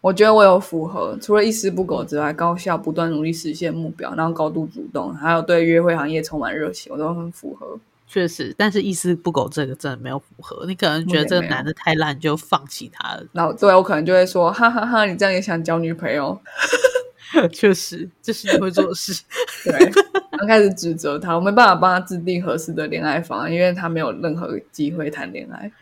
我觉得我有符合，除了一丝不苟之外，高效、不断努力实现目标，然后高度主动，还有对约会行业充满热情，我都很符合。确实，但是一丝不苟这个真的没有符合。你可能觉得这个男的太烂，就放弃他了。然后对我可能就会说，哈哈哈你这样也想交女朋友？确实，这是你会做的事。对，刚开始指责他，我没办法帮他制定合适的恋爱方案，因为他没有任何机会谈恋爱。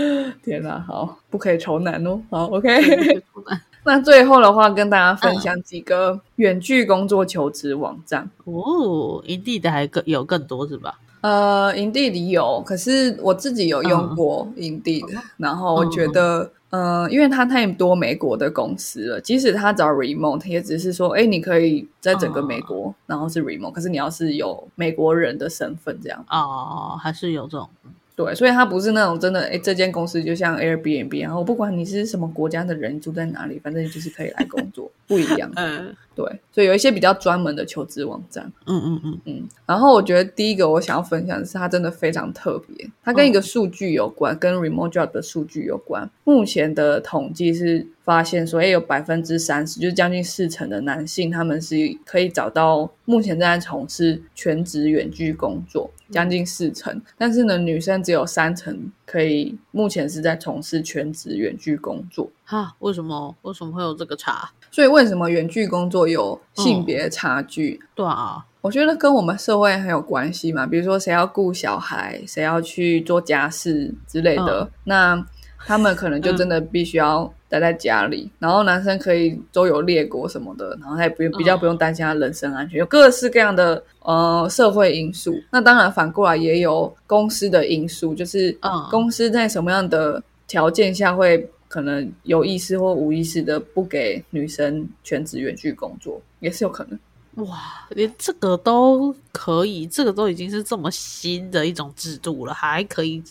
天哪，好，不可以愁男哦。好，OK。那最后的话，跟大家分享几个远距工作求职网站。哦，营地的还更有更多是吧？呃，Indeed 有，可是我自己有用过 Indeed，、然后我觉得，呃，因为它太多美国的公司了，即使他找 remote，也只是说，哎，你可以在整个美国，然后是 remote，可是你要是有美国人的身份这样。哦，还是有这种。对，所以它不是那种真的，哎，这间公司就像 Airbnb，然后不管你是什么国家的人，住在哪里，反正就是可以来工作，不一样。嗯对，所以有一些比较专门的求职网站。嗯嗯嗯，嗯，然后我觉得第一个我想要分享的是，它真的非常特别，它跟一个数据有关，跟 remote job 的数据有关。目前的统计是发现说，哎，有百分之三十，就是将近四成的男性，他们是可以找到目前正在从事全职远距工作，将近四成。但是呢，女生只有三成可以，目前是在从事全职远距工作。哈，为什么为什么会有这个差？所以为什么远距工作有性别差距？对啊，我觉得跟我们社会很有关系嘛，比如说谁要顾小孩，谁要去做家事之类的，那他们可能就真的必须要待在家里，然后男生可以周游列国什么的，然后他也不用比较不用担心他人身安全，有各式各样的呃社会因素。那当然反过来也有公司的因素，就是嗯公司在什么样的条件下会可能有意识或无意识的不给女生全职远距工作，也是有可能。哇，连这个都可以，这个都已经是这么新的一种制度了，还可以，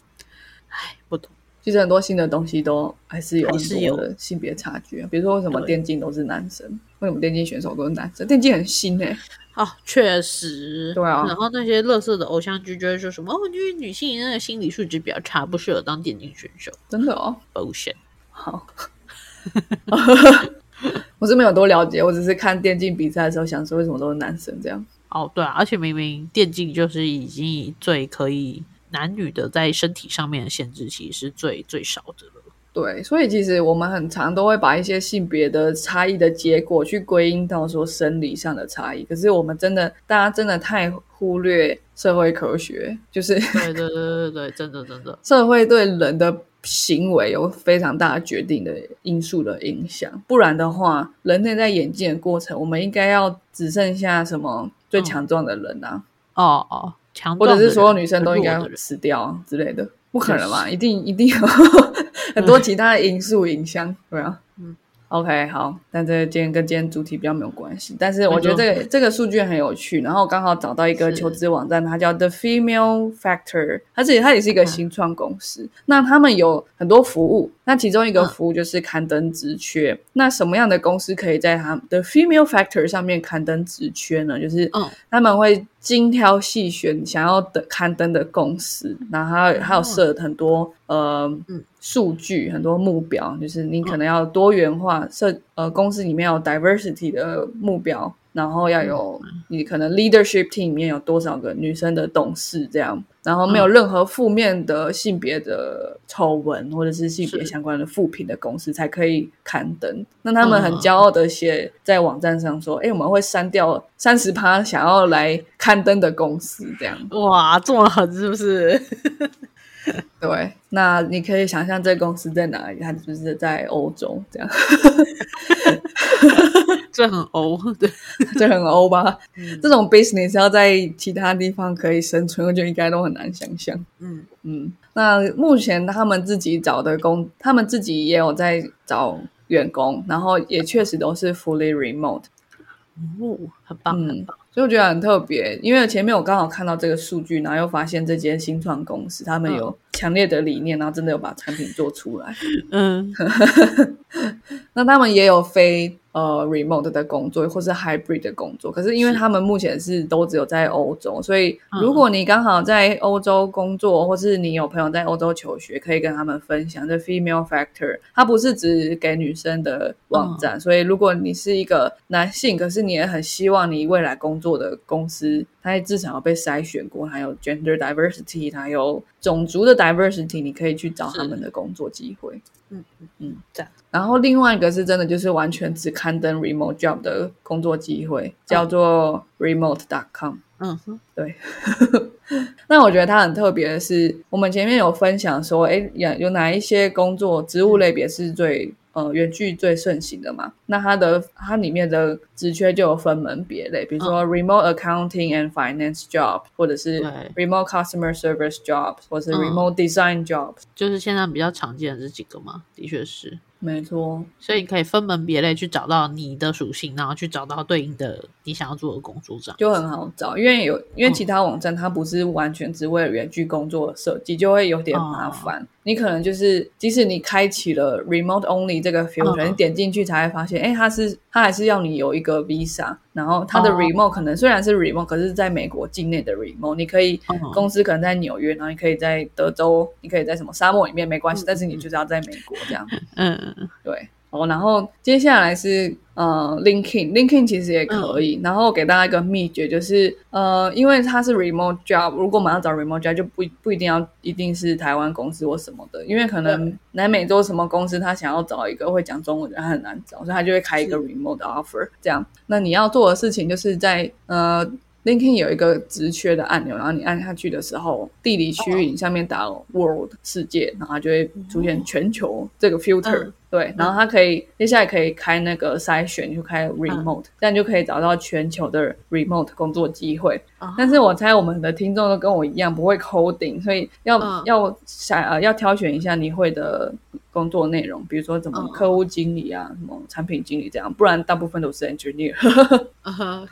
哎，不懂。其实很多新的东西都还是有很还是的性别差距啊，比如说为什么电竞都是男生，为什么电竞选手都是男生？电竞很新哎、哦，确实，对啊然后那些乐色的偶像剧就会说什么哦，因为女性那个心理素质比较差，不适合当电竞选手。真的哦。bullshit。好，我是没有多了解，我只是看电竞比赛的时候想说为什么都是男生这样。哦，对啊，而且明明电竞就是已经以最可以男女的在身体上面的限制，其实是最最少的了。对，所以其实我们很常都会把一些性别的差异的结果去归因到说生理上的差异，可是我们真的大家真的太忽略社会科学，就是对对对对对，真的真的，社会对人的行为有非常大决定的因素的影响，不然的话，人类在演进的过程，我们应该要只剩下什么最强壮的人啊，哦哦，强或者是所有女生都应该死掉之类的，不可能嘛，一定一定有很多其他的因素影响，对啊。嗯 OK，好，但这个今天跟今天主题比较没有关系，但是我觉得这个这个数据很有趣，然后刚好找到一个求职网站，它叫 The Female Factor，它自己它也是一个新创公司，那他们有很多服务，那其中一个嗯。服务就是刊登职缺，那什么样的公司可以在他们的 Female Factor 上面刊登职缺呢？就是嗯。他们会精挑细选想要的刊登的公司，然后还有还有设很多呃嗯。数据，很多目标，就是你可能要多元化设呃公司里面有 diversity 的目标，然后要有你可能 leadership team 里面有多少个女生的董事这样，然后没有任何负面的性别的丑闻或者是性别相关的负评的公司才可以刊登。那他们很嗯骄傲的写在网站上说：“哎、我们会删掉三十趴想要来刊登的公司。”这样哇，这么狠是不是？对。那你可以想象这个公司在哪里？它就是在欧洲这样，这很欧，对，这很欧吧？嗯这种 business 要在其他地方可以生存，我觉得应该都很难想象。嗯嗯，那目前他们自己找的工，他们自己也有在找员工，然后也确实都是 fully remote。哦，很棒，很嗯棒，，所以我觉得很特别，因为前面我刚好看到这个数据，然后又发现这间新创公司他们嗯有强烈的理念，然后真的有把产品做出来。嗯 那他们也有非呃 remote 的工作，或是 hybrid 的工作。可是因为他们目前是都只有在欧洲，所以嗯如果你刚好在欧洲工作，或是你有朋友在欧洲求学，可以跟他们分享这 Female Factor。它不是只给女生的网嗯站，所以如果你是一个男性，可是你也很希望你未来工作的公司，它至少要被筛选过，还有 gender diversity，还有种族的 diversity，你可以去找他们的工作机会。嗯嗯嗯，这样，然后另外一个是真的就是完全只刊登 remote job 的工作机会，叫做 remote.com。嗯哼，对，那我觉得它很特别的是，我们前面有分享说，哎，有有哪一些工作职务类别是最呃远距最盛行的嘛？那它的它里面的职缺就有分门别类，比如说 remote accounting and finance job，或者是 remote customer service job，或是嗯 remote design job。就是现在比较常见的这几个嘛，的确是，没错，所以你可以分门别类去找到你的属性，然后去找到对应的你想要做的工作，这样就很好找。因为有因为其他网站它不是完全只为了远距工作设计，就会有点麻烦。你可能就是即使你开启了 remote only 这个 filter，你点进去才会发现，哎，它是它还是要你有一个 visa，然后它的 remote 可能虽然是 remote，可是在美国境内的 remote，你可以公司可能在纽约，然后你可以在德州，你可以在什么沙漠里面没关系，但是你就是要在美国这样。嗯嗯，对。哦，然后接下来是呃，linking，linking 其实也可以。然后给大家一个秘诀，就是呃，因为它是 remote job，如果我们要找 remote job，就不不一定要一定是台湾公司或什么的，因为可能南美洲什么公司他想要找一个会讲中文的，他很难找，所以他就会开一个 remote offer。这样，那你要做的事情就是在呃。LinkedIn 有一个直缺的按钮，然后你按下去的时候，地理区域你下面打 World 世界，然后就会出现全球这个 filter。对，然后它可以接下来可以开那个筛选，就开 Remote，这样就可以找到全球的 Remote 工作机会。但是我猜我们的听众都跟我一样不会 coding，所以要要想呃要挑选一下你会的工作内容，比如说怎么客户经理啊，什么产品经理这样，不然大部分都是 engineer。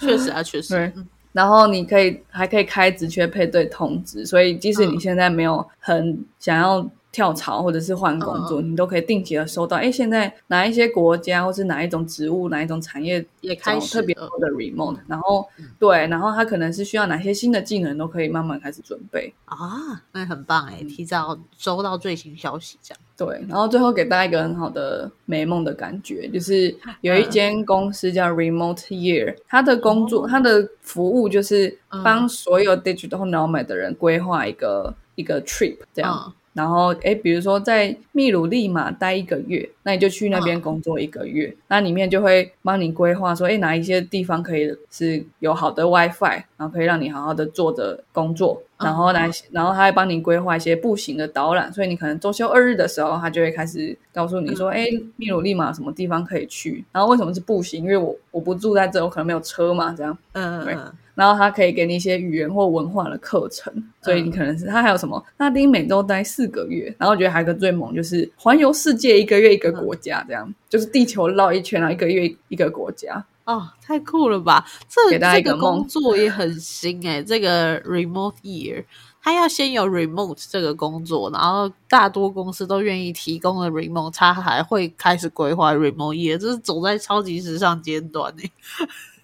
确实啊，确实。然后你可以还可以开职缺配对通知，所以即使你现在没有很想要。跳槽或者是换工作，你都可以定期的收到。哎，现在哪一些国家或是哪一种职务、哪一种产业也开始特别多的 remote，然后对，然后他可能是需要哪些新的技能，都可以慢慢开始准备啊，那很棒哎，提早收到最新消息这样。对，然后最后给大家一个很好的美梦的感觉，就是有一间公司叫 Remote Year，他的工作、他的服务就是帮所有 digital nomad 的人规划一个一个 trip 这样。然后，哎，比如说在秘鲁利马待一个月，那你就去那边工作一个月，那里面就会帮你规划说，哎，哪一些地方可以是有好的 WiFi，然后可以让你好好的坐着工作，然后来，然后他会帮你规划一些步行的导览，所以你可能周休二日的时候，他就会开始告诉你说，哎，秘鲁利马什么地方可以去，然后为什么是步行？因为我我不住在这，我可能没有车嘛，这样，嗯嗯。然后他可以给你一些语言或文化的课程，所以你可能是他还有什么拉丁美洲待四个月，然后我觉得还有个最猛就是环游世界一个月一个国家，这样就是地球绕一圈然后一个月一个国家哦，太酷了吧！这这个工作也很新哎，这个 remote year，他要先有 remote 这个工作，然后大多公司都愿意提供了 remote，他还会开始规划 remote year，这是走在超级时尚尖端哎。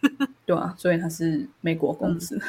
对啊，所以他是美国公司。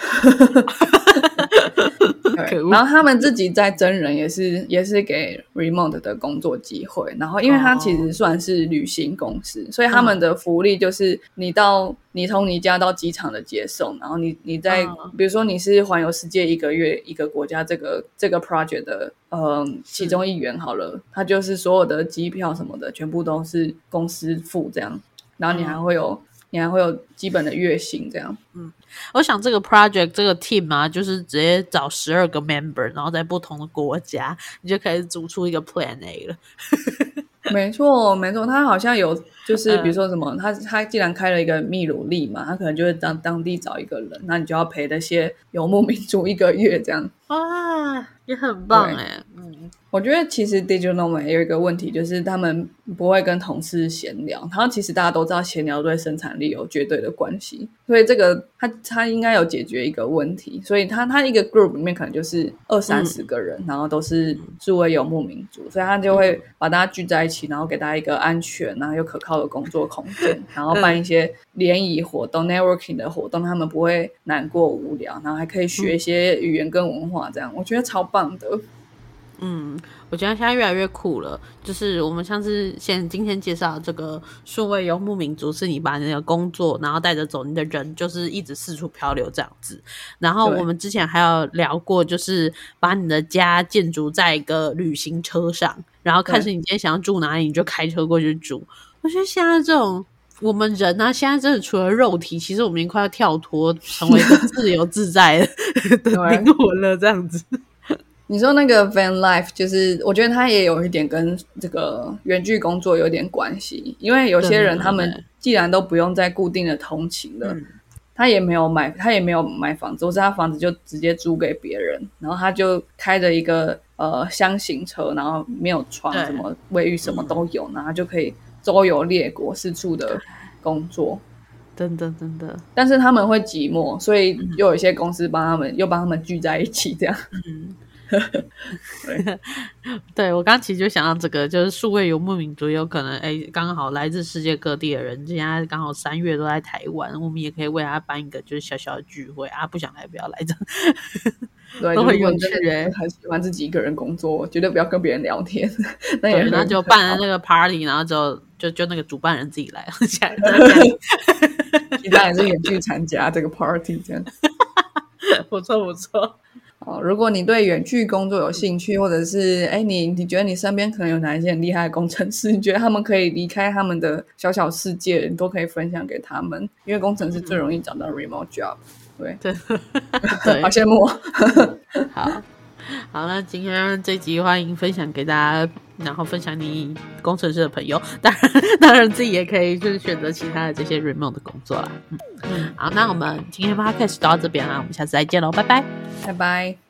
然后他们自己在真人也是也是给 remote 的工作机会。然后因为他其实算是旅行公司，所以他们的福利就是你到你从你家到机场的接送，然后你你在比如说你是环游世界一个月一个国家这个这个 project 的嗯其中一员好了，他就是所有的机票什么的全部都是公司付这样，然后你还会有。你还会有基本的月薪这样。嗯，我想这个 project 这个 team 啊，就是直接找十二个 member，然后在不同的国家，你就可以组出一个 plan A 了。没错，没错，他好像有，就是比如说什么，他他既然开了一个秘鲁利嘛，他可能就会当当地找一个人，那你就要陪那些游牧民族一个月这样。哇，也很棒哎，嗯。我觉得其实 digital nomad 有一个问题，就是他们不会跟同事闲聊。然后其实大家都知道，闲聊对生产力有绝对的关系。所以这个他他应该有解决一个问题。所以他他一个 group 里面可能就是二三十个人，然后都是诸位游牧民族，所以他就会把大家聚在一起，然后给大家一个安全然后又可靠的工作空间，然后办一些联谊活动、networking 的活动，他们不会难过无聊，然后还可以学一些语言跟文化，这样我觉得超棒的。嗯，我觉得现在越来越酷了。就是我们上次先今天介绍这个数位游牧民族，是你把你的工作，然后带着走你的人，就是一直四处漂流这样子。然后我们之前还有聊过，就是把你的家建筑在一个旅行车上，然后看是你今天想要住哪里，你就开车过去住。我觉得现在这种我们人呢，现在真的除了肉体，其实我们已经快要跳脱，成为一个自由自在的 灵魂了，这样子。你说那个 van life，就是我觉得它也有一点跟这个远距工作有点关系，因为有些人他们既然都不用再固定的通勤了。他也没有买，他也没有买房子，或是他房子就直接租给别人，然后他就开着一个呃箱型车，然后没有床，什么卫浴什么都有，然后就可以周游列国，四处的工作。真的真的，但是他们会寂寞，所以又有一些公司帮他们，又帮他们聚在一起，这样。嗯，对 我刚其实就想到这个，就是数位游牧民族有可能，哎，刚好来自世界各地的人，现在刚好三月都在台湾，我们也可以为他办一个就是小小的聚会啊，不想来不要来这样。对，都很有趣欸很喜欢自己一个人工作，绝对不要跟别人聊天，那也对，很然后就办了那个 party，然后就就就那个主办人自己来，其他人是远距参加这个 party 这样。不错不错。哦，如果你对远距工作有兴趣，或者是哎，你你觉得你身边可能有哪一些很厉害的工程师，你觉得他们可以离开他们的小小世界，你都可以分享给他们，因为工程师最容易找到 remote job。对，对对好，羡慕哦。好，好，那今天这集欢迎分享给大家，然后分享你工程师的朋友，当然当然自己也可以就是选择其他的这些 remote 的工作啦。嗯嗯，好，那我们今天 podcast 到这边啦，我们下次再见喽，拜拜。拜拜。